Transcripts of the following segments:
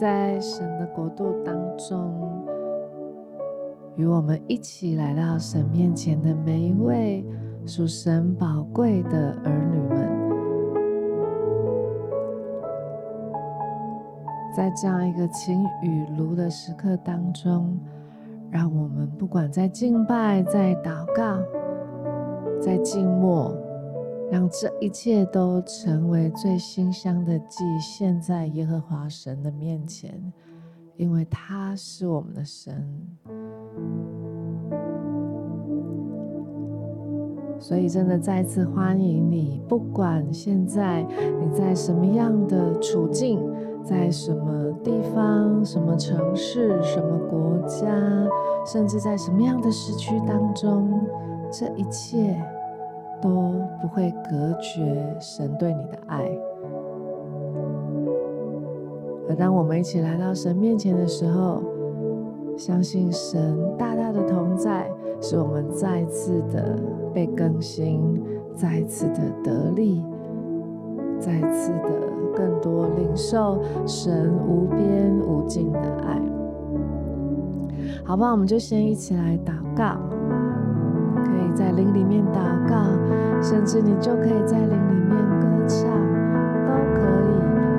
在神的国度当中，与我们一起来到神面前的每一位属神宝贵的儿女们。在这样一个晴雨如的时刻当中，让我们不管在敬拜、在祷告、在静默，让这一切都成为最馨香的祭，献在耶和华神的面前，因为他是我们的神。所以，真的再次欢迎你，不管现在你在什么样的处境。在什么地方、什么城市、什么国家，甚至在什么样的时区当中，这一切都不会隔绝神对你的爱。而当我们一起来到神面前的时候，相信神大大的同在，使我们再次的被更新，再次的得力，再次的。更多领受神无边无尽的爱，好不好？我们就先一起来祷告，在灵里面祷告，甚至你就可以在灵里面歌唱，都可以。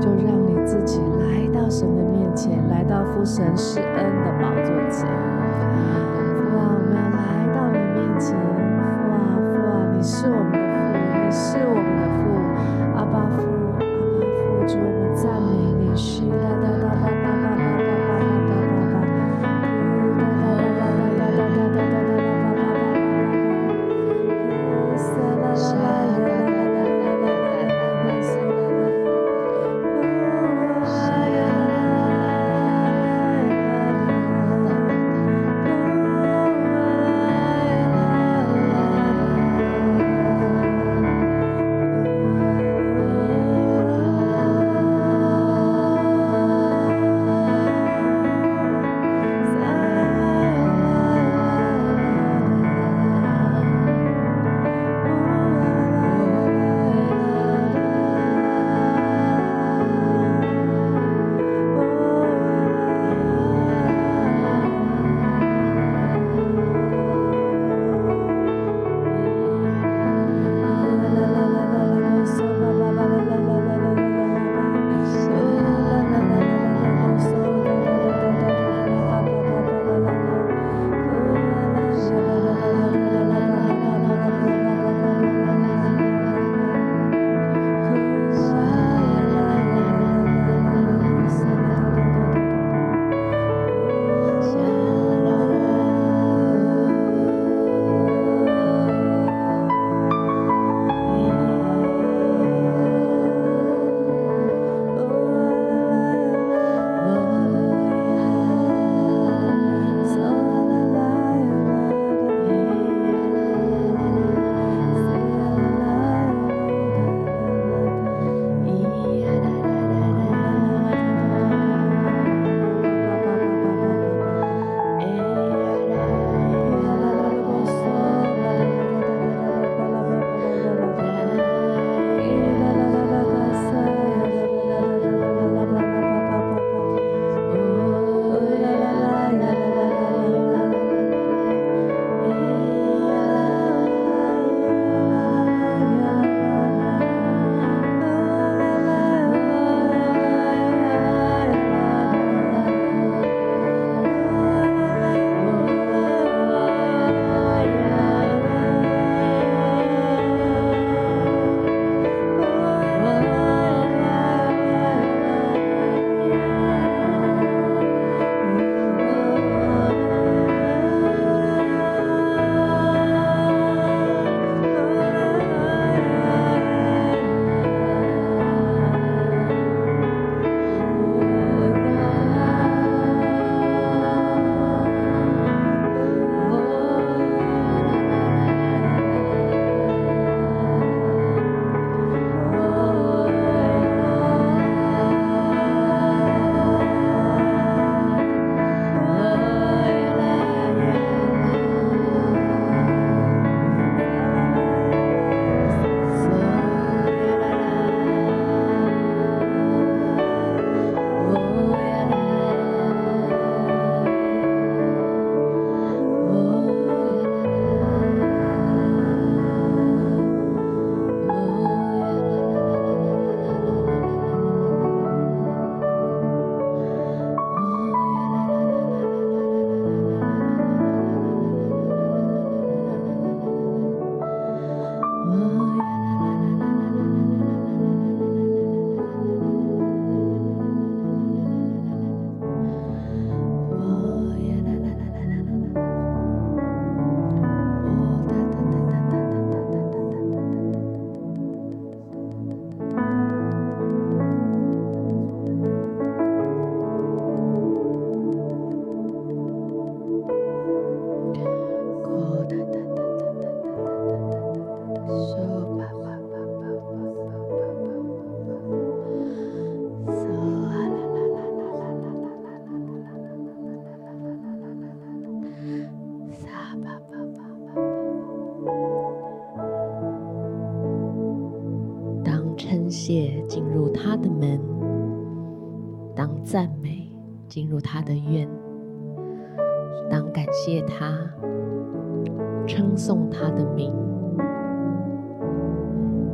就让你自己来到神的面前，来到父神施恩的宝座前。父啊，我们要来到你面前。父啊，父啊，你是我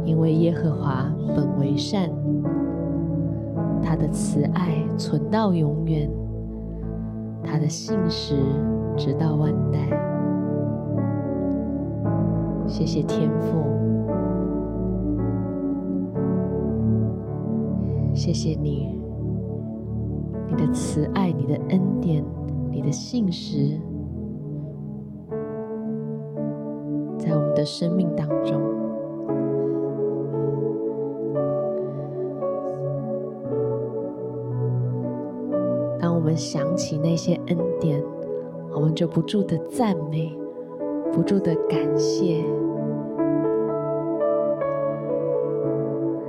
因为耶和华本为善，他的慈爱存到永远，他的信实直到万代。谢谢天父，谢谢你，你的慈爱，你的恩典，你的信实，在我们的生命当中。起那些恩典，我们就不住的赞美。不住的感谢，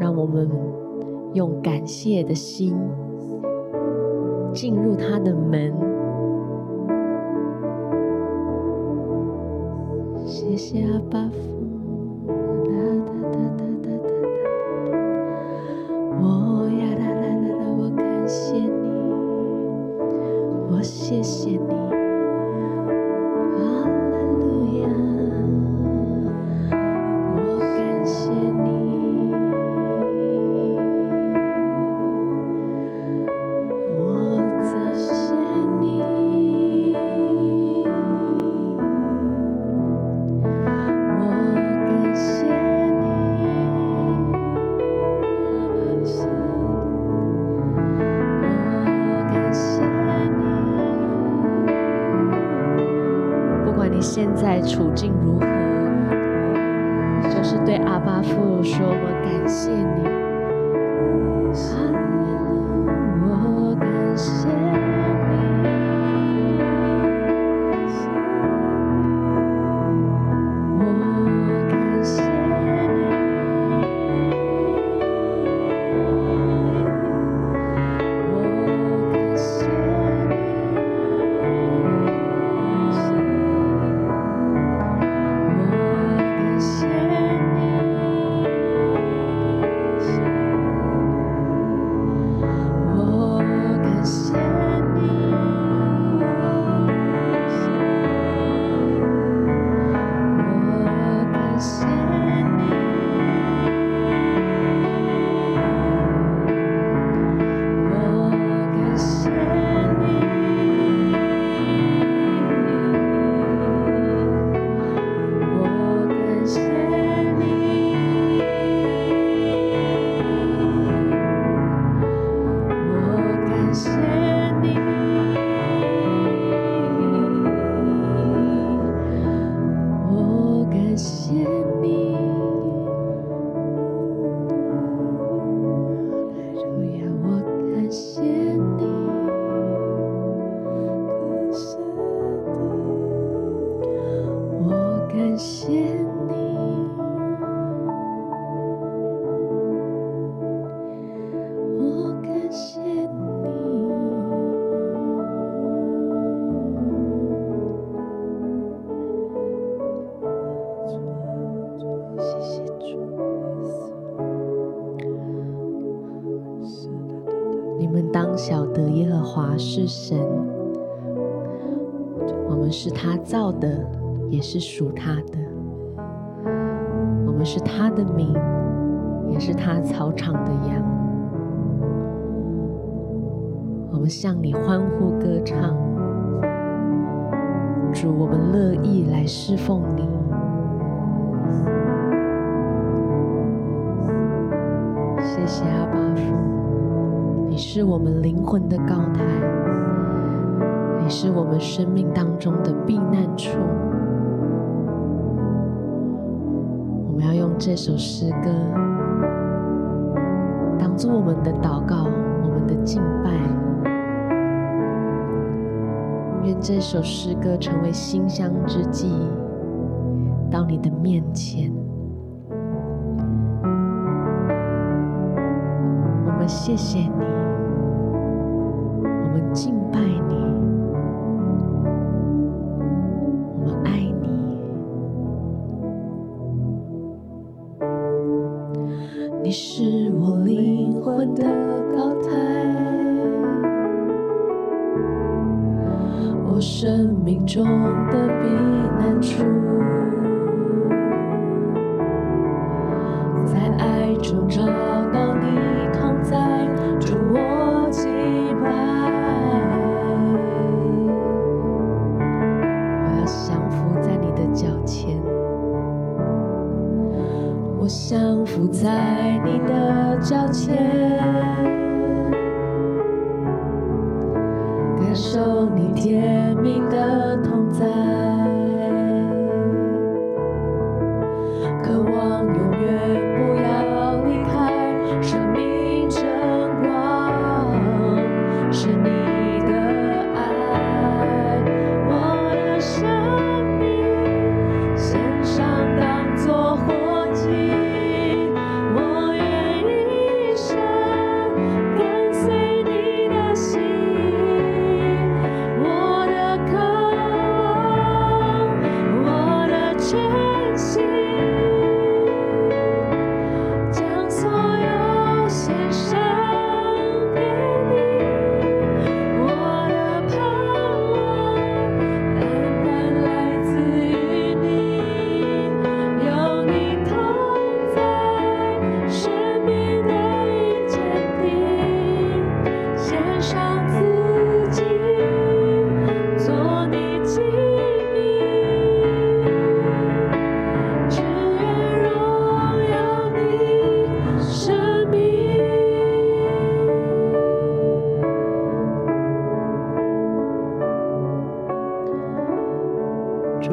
让我们用感谢的心进入他的门。我谢谢你。神，我们是他造的，也是属他的。我们是他的民，也是他草场的羊。我们向你欢呼歌唱，主，我们乐意来侍奉你。谢谢阿爸父。你是我们灵魂的高台，是我们生命当中的避难处。我们要用这首诗歌当做我们的祷告，我们的敬拜。愿这首诗歌成为馨香之祭，到你的面前。我们谢谢你。我们敬拜你，你是我灵魂的高台。我生命中的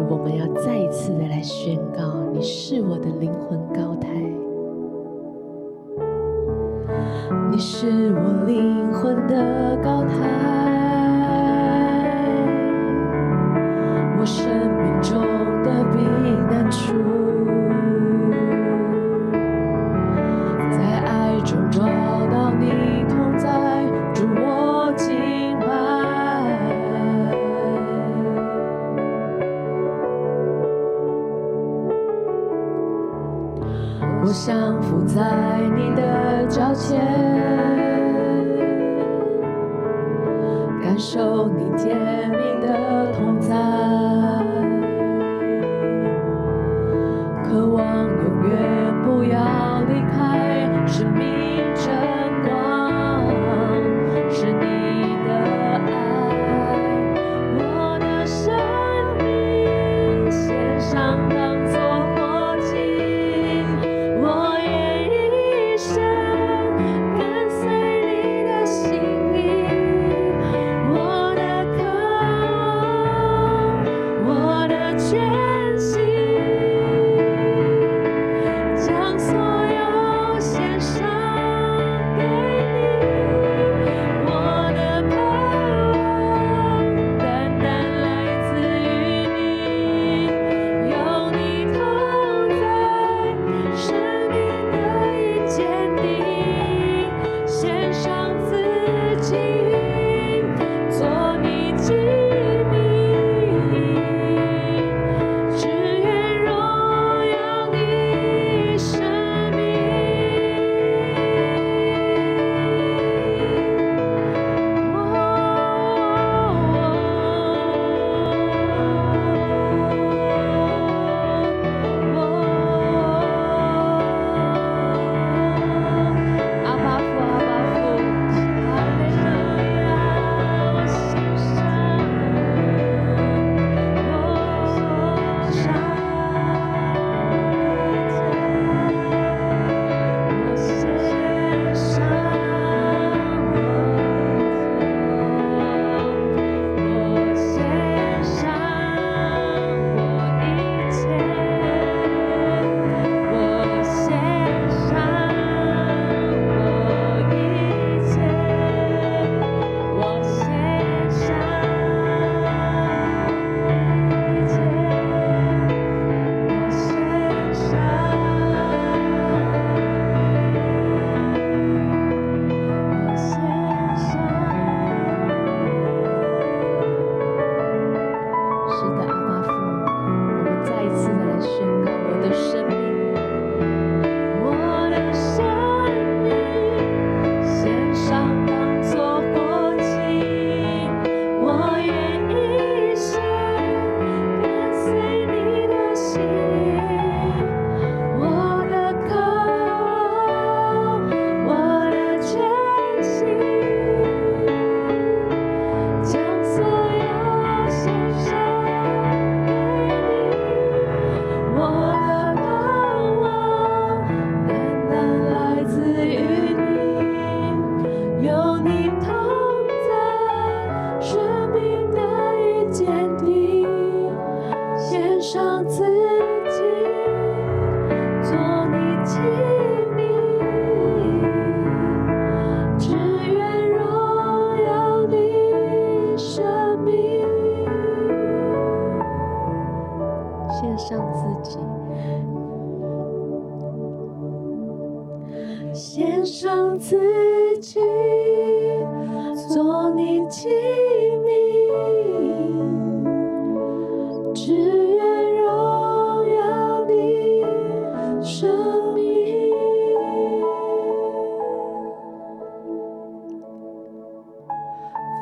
我们要再一次的来宣告你是我的灵魂高台。你是我灵魂的高台。我生命中的避难处。谢。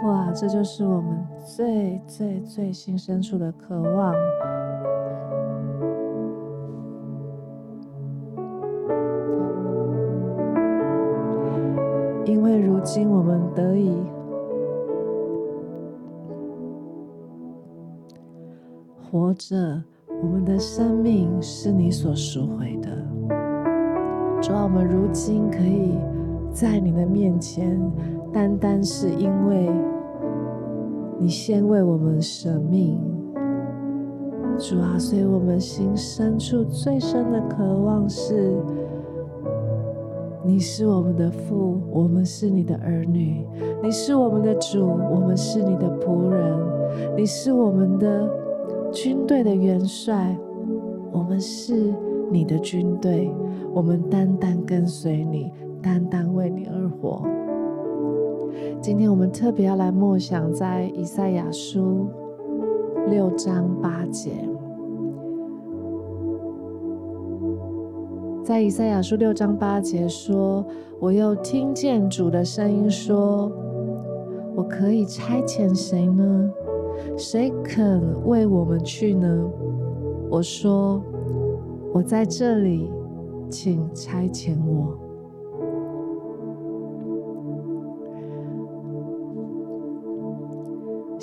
哇，这就是我们最最最心深处的渴望。因为如今我们得以活着，我们的生命是你所赎回的。主啊，我们如今可以在你的面前，单单是因为你先为我们舍命。主啊，所以我们心深处最深的渴望是。你是我们的父，我们是你的儿女；你是我们的主，我们是你的仆人；你是我们的军队的元帅，我们是你的军队。我们单单跟随你，单单为你而活。今天我们特别要来默想在以赛亚书六章八节。在以赛亚书六章八节说：“我又听见主的声音说，我可以差遣谁呢？谁肯为我们去呢？”我说：“我在这里，请差遣我。”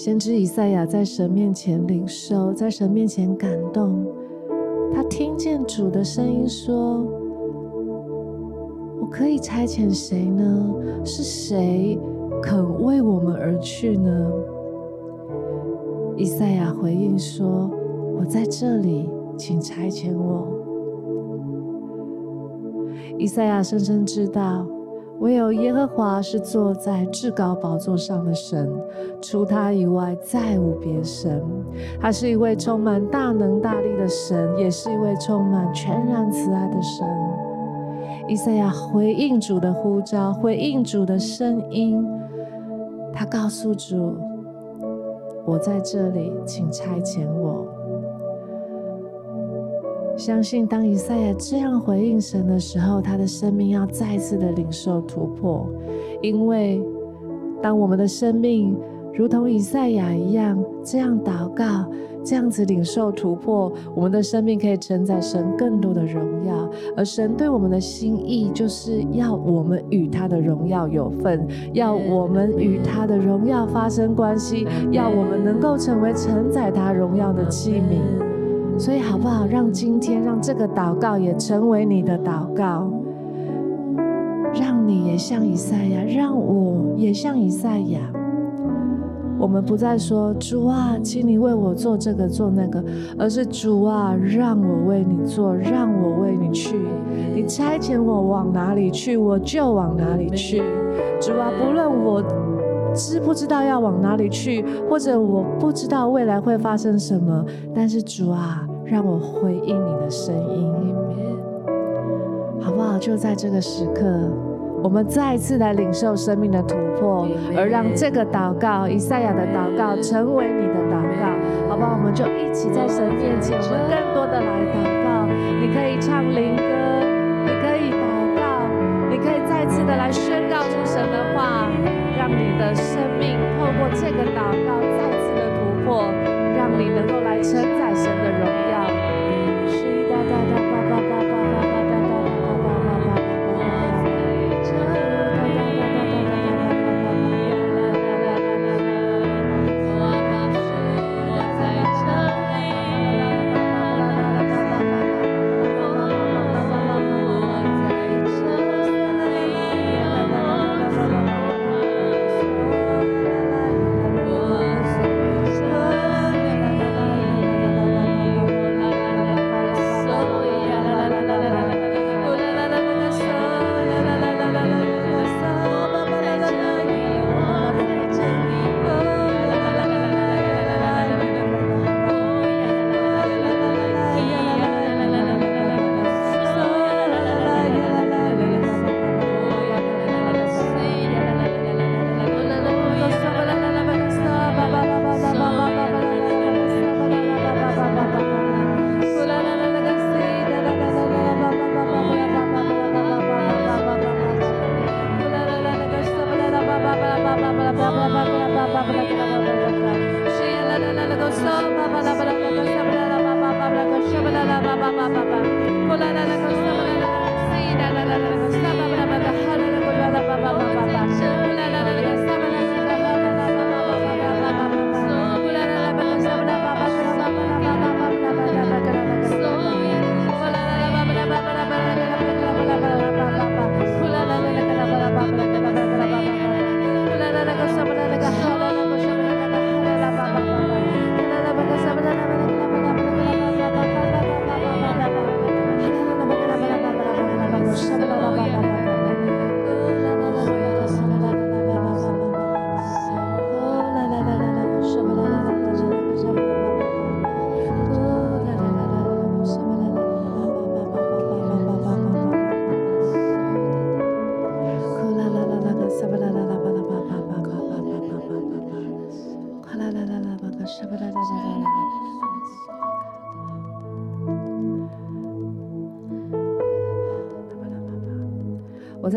先知以赛亚在神面前领受，在神面前感动。他听见主的声音说：“我可以差遣谁呢？是谁肯为我们而去呢？”以赛亚回应说：“我在这里，请差遣我。”以赛亚深深知道。唯有耶和华是坐在至高宝座上的神，除他以外再无别神。他是一位充满大能大力的神，也是一位充满全然慈爱的神。以赛亚回应主的呼召，回应主的声音，他告诉主：“我在这里，请差遣我。”相信当以赛亚这样回应神的时候，他的生命要再次的领受突破。因为当我们的生命如同以赛亚一样这样祷告，这样子领受突破，我们的生命可以承载神更多的荣耀。而神对我们的心意，就是要我们与他的荣耀有份，要我们与他的荣耀发生关系，要我们能够成为承载他荣耀的器皿。所以，好不好？让今天，让这个祷告也成为你的祷告，让你也像以赛亚，让我也像以赛亚。我们不再说主啊，请你为我做这个做那个，而是主啊，让我为你做，让我为你去。你差遣我往哪里去，我就往哪里去。主啊，不论我知不知道要往哪里去，或者我不知道未来会发生什么，但是主啊。让我回应你的声音，好不好？就在这个时刻，我们再一次来领受生命的突破，而让这个祷告，以赛亚的祷告，成为你的祷告，好不好？我们就一起在神面前，我们更多的来祷告。你可以唱灵歌，你可以祷告，你可以再次的来宣的生命透过这个祷告再次的突破，让你能够来承载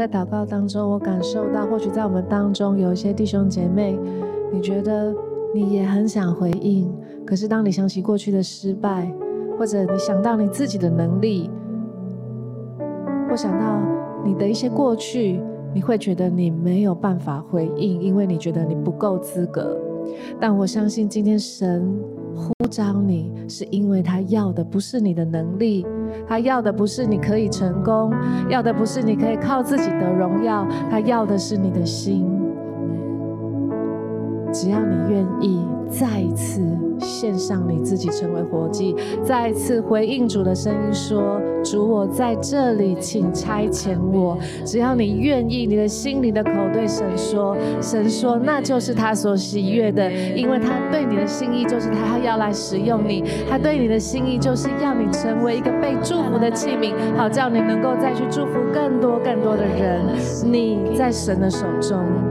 在祷告当中，我感受到，或许在我们当中有一些弟兄姐妹，你觉得你也很想回应，可是当你想起过去的失败，或者你想到你自己的能力，或想到你的一些过去，你会觉得你没有办法回应，因为你觉得你不够资格。但我相信今天神呼召你，是因为他要的不是你的能力。他要的不是你可以成功，要的不是你可以靠自己得荣耀，他要的是你的心。只要你愿意再一次献上你自己，成为活祭，再一次回应主的声音说：“主，我在这里，请差遣我。”只要你愿意，你的心里的口对神说，神说那就是他所喜悦的，因为他对你的心意就是他要来使用你，他对你的心意就是要你成为一个被祝福的器皿，好叫你能够再去祝福更多更多的人。你在神的手中。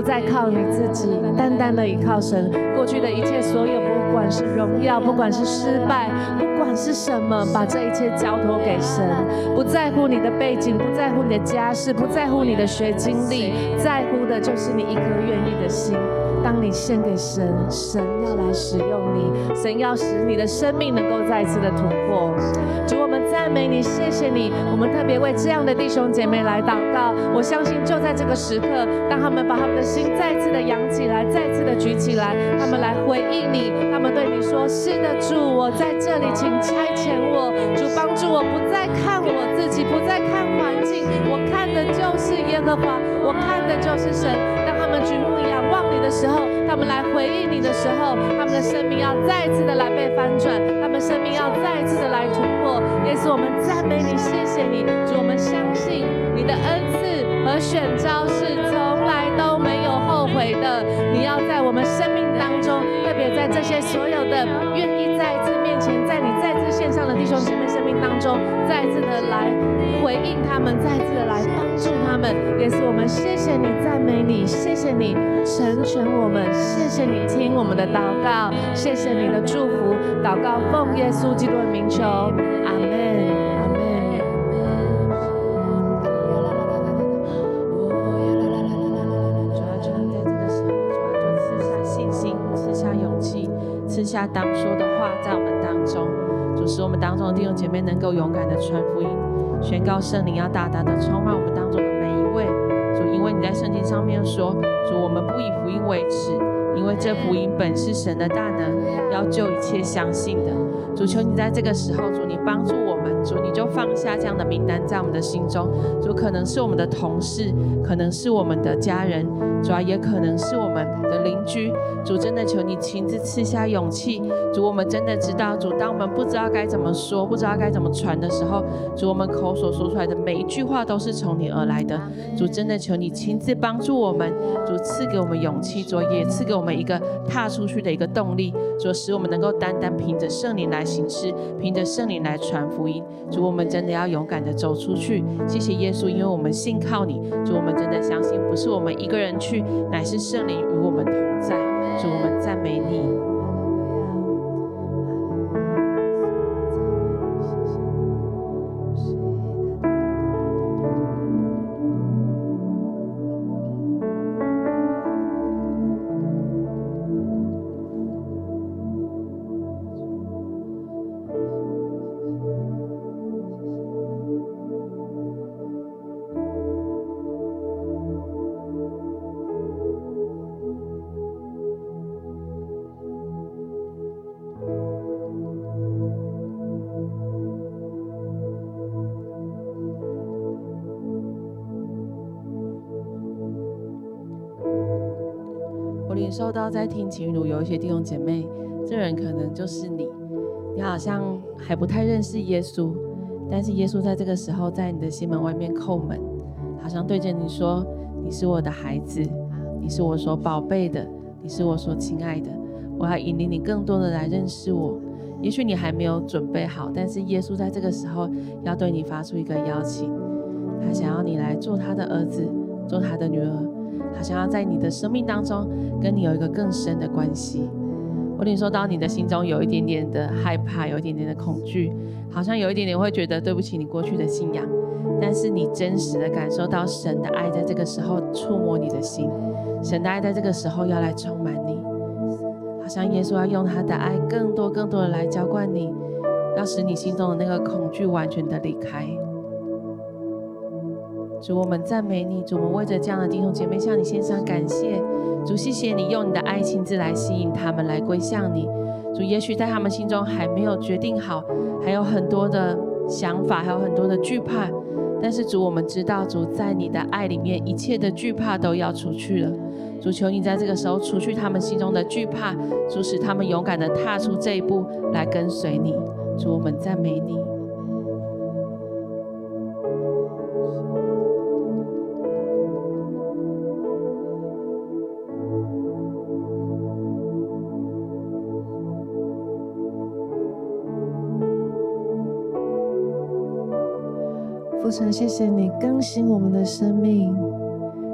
不再靠你自己，单单的依靠神。过去的一切所有，不管是荣耀，不管是失败，不管是什么，把这一切交托给神。不在乎你的背景，不在乎你的家世，不在乎你的学经历，在乎的就是你一颗愿意的心。当你献给神，神要来使用你，神要使你的生命能够再次的突破。主，我们赞美你，谢谢你。我们特别为这样的弟兄姐妹来祷告。我相信就在这个时刻，当他们把他们的心再次的扬起来，再次的举起来，他们来回应你，他们对你说：“是的，主，我在这里，请差遣我。主，帮助我不再看我自己，不再看环境，我看的就是耶和华，我看的就是神。”他们举目仰望你的时候，他们来回应你的时候，他们的生命要再次的来被翻转，他们生命要再次的来突破。耶稣，我们赞美你，谢谢你，主，我们相信你的恩赐和选召是从来都没有后悔的。你要在我们生命当中，特别在这些所有的愿意再一次面前，在你再次献上的弟兄姐妹生命当中，再次的来回应他们，再次的来帮助他们。耶稣，我们谢谢你，赞美你，谢谢你成全我们，谢谢你听我们的祷告，谢谢你的祝福。祷告奉耶稣基督的名求，阿门。下当说的话，在我们当中，使我们当中的弟兄姐妹能够勇敢的传福音，宣告圣灵要大胆的充满我们当中的每一位。主，因为你在圣经上面说，主，我们不以福音为耻，因为这福音本是神的大能，要救一切相信的。主，求你在这个时候，主，你帮助我们，主，你就放下这样的名单在我们的心中。主，可能是我们的同事，可能是我们的家人，主要也可能是我们的邻居。主，真的求你亲自赐下勇气。主，我们真的知道，主，当我们不知道该怎么说，不知道该怎么传的时候，主，我们口所说出来的每一句话都是从你而来的。主，真的求你亲自帮助我们，主赐给我们勇气，主也赐给我们一个踏出去的一个动力，主使我们能够单单凭着圣灵来行事，凭着圣灵来传福音。主，我们真的要勇敢的走出去。谢谢耶稣，因为我们信靠你。主，我们真的相信，不是我们一个人去，乃是圣灵与我们同在。主，我们赞美你。受到在听情路有一些弟兄姐妹，这人可能就是你，你好像还不太认识耶稣，但是耶稣在这个时候在你的心门外面叩门，好像对着你说：“你是我的孩子，你是我所宝贝的，你是我所亲爱的，我要引领你更多的来认识我。”也许你还没有准备好，但是耶稣在这个时候要对你发出一个邀请，他想要你来做他的儿子，做他的女儿，他想要在你的生命当中跟你有一个更深的关系。我领受到你的心中有一点点的害怕，有一点点的恐惧，好像有一点点会觉得对不起你过去的信仰，但是你真实的感受到神的爱在这个时候触摸你的心，神的爱在这个时候要来充满你。好像耶稣要用他的爱，更多更多的来浇灌你，要使你心中的那个恐惧完全的离开。主，我们赞美你，主，我们为着这样的弟兄姐妹向你献上感谢。主，谢谢你用你的爱亲自来吸引他们来归向你。主，也许在他们心中还没有决定好，还有很多的想法，还有很多的惧怕。但是主，我们知道，主在你的爱里面，一切的惧怕都要出去了。主，求你在这个时候除去他们心中的惧怕，主使他们勇敢地踏出这一步来跟随你。主，我们赞美你。神，谢谢你更新我们的生命。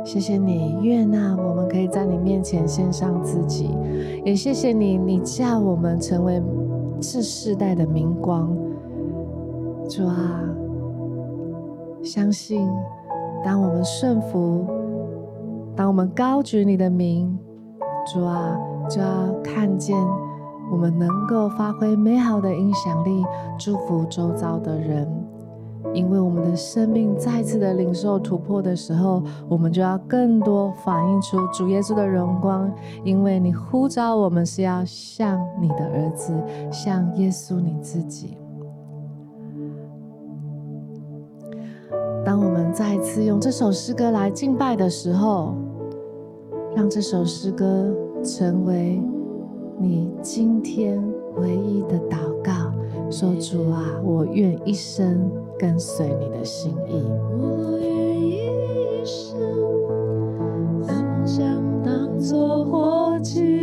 谢谢你悦纳我们可以在你面前献上自己，也谢谢你，你叫我们成为这世代的明光。主啊，相信当我们顺服，当我们高举你的名，主啊，就要看见我们能够发挥美好的影响力，祝福周遭的人。因为我们的生命再次的领受突破的时候，我们就要更多反映出主耶稣的荣光。因为你呼召我们是要像你的儿子，像耶稣你自己。当我们再次用这首诗歌来敬拜的时候，让这首诗歌成为你今天唯一的祷告。说主啊，我愿一生。跟随你的心意，我愿一生思想当作火祭，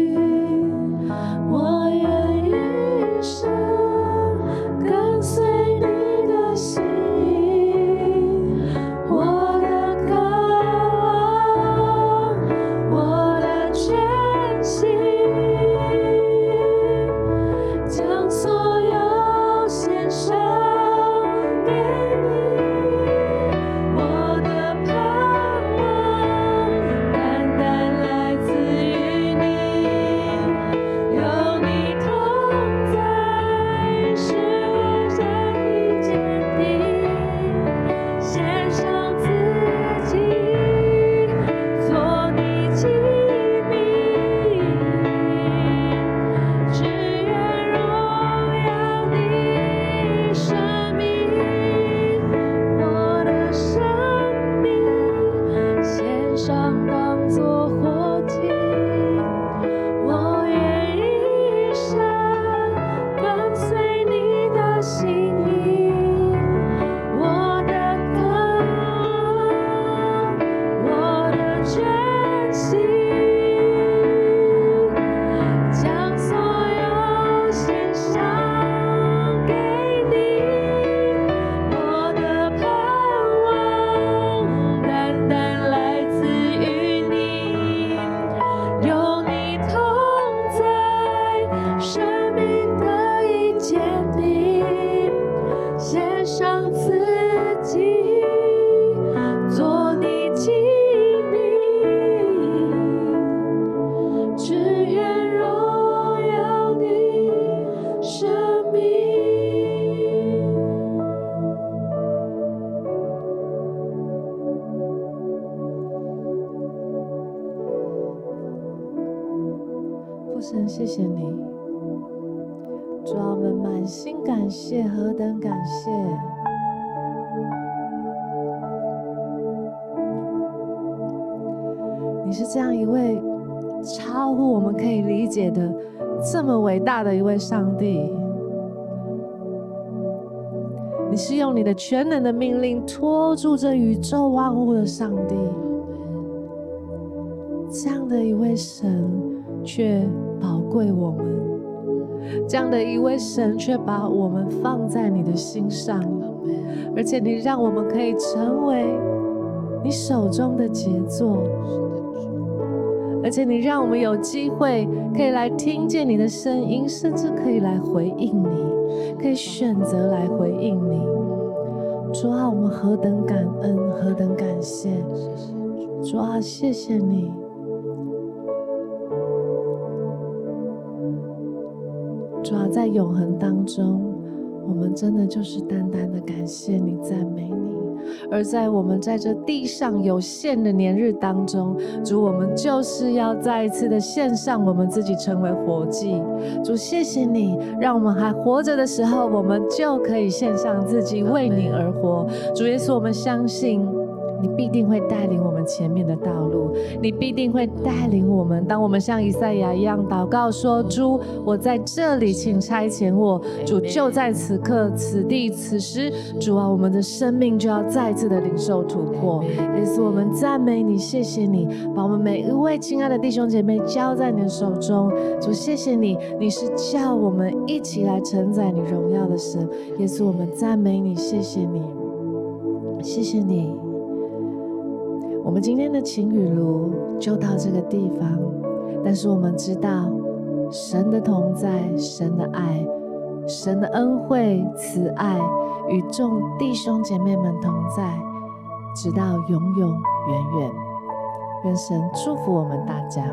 大的一位上帝。你是用你的全能的命令托住这宇宙万物的上帝，这样的一位神却宝贵我们，这样的一位神却把我们放在你的心上，而且你让我们可以成为你手中的杰作，而且你让我们有机会可以来听见你的声音，甚至可以来回应你，可以选择来回应你。主啊，我们何等感恩，何等感谢！主啊，谢谢你。主啊，在永恒当中，我们真的就是单单的感谢你，赞美你。而在我们在这地上有限的年日当中，主，我们就是要再一次的献上我们自己，成为活祭。主，谢谢你，让我们还活着的时候，我们就可以献上自己，为你而活。主耶稣，我们相信。你必定会带领我们前面的道路，你必定会带领我们。当我们像以赛亚一样祷告说：“主，我在这里，请差遣我。”主就在此刻、此地、此时，主啊，我们的生命就要再次的领受突破。耶稣，我们赞美你，谢谢你，把我们每一位亲爱的弟兄姐妹交在你的手中。主，谢谢你，你是叫我们一起来承载你荣耀的神。耶稣，我们赞美你，谢谢你，谢谢你。我们今天的情雨露就到这个地方，但是我们知道神的同在、神的爱、神的恩惠、慈爱与众弟兄姐妹们同在，直到永永远远。愿神祝福我们大家。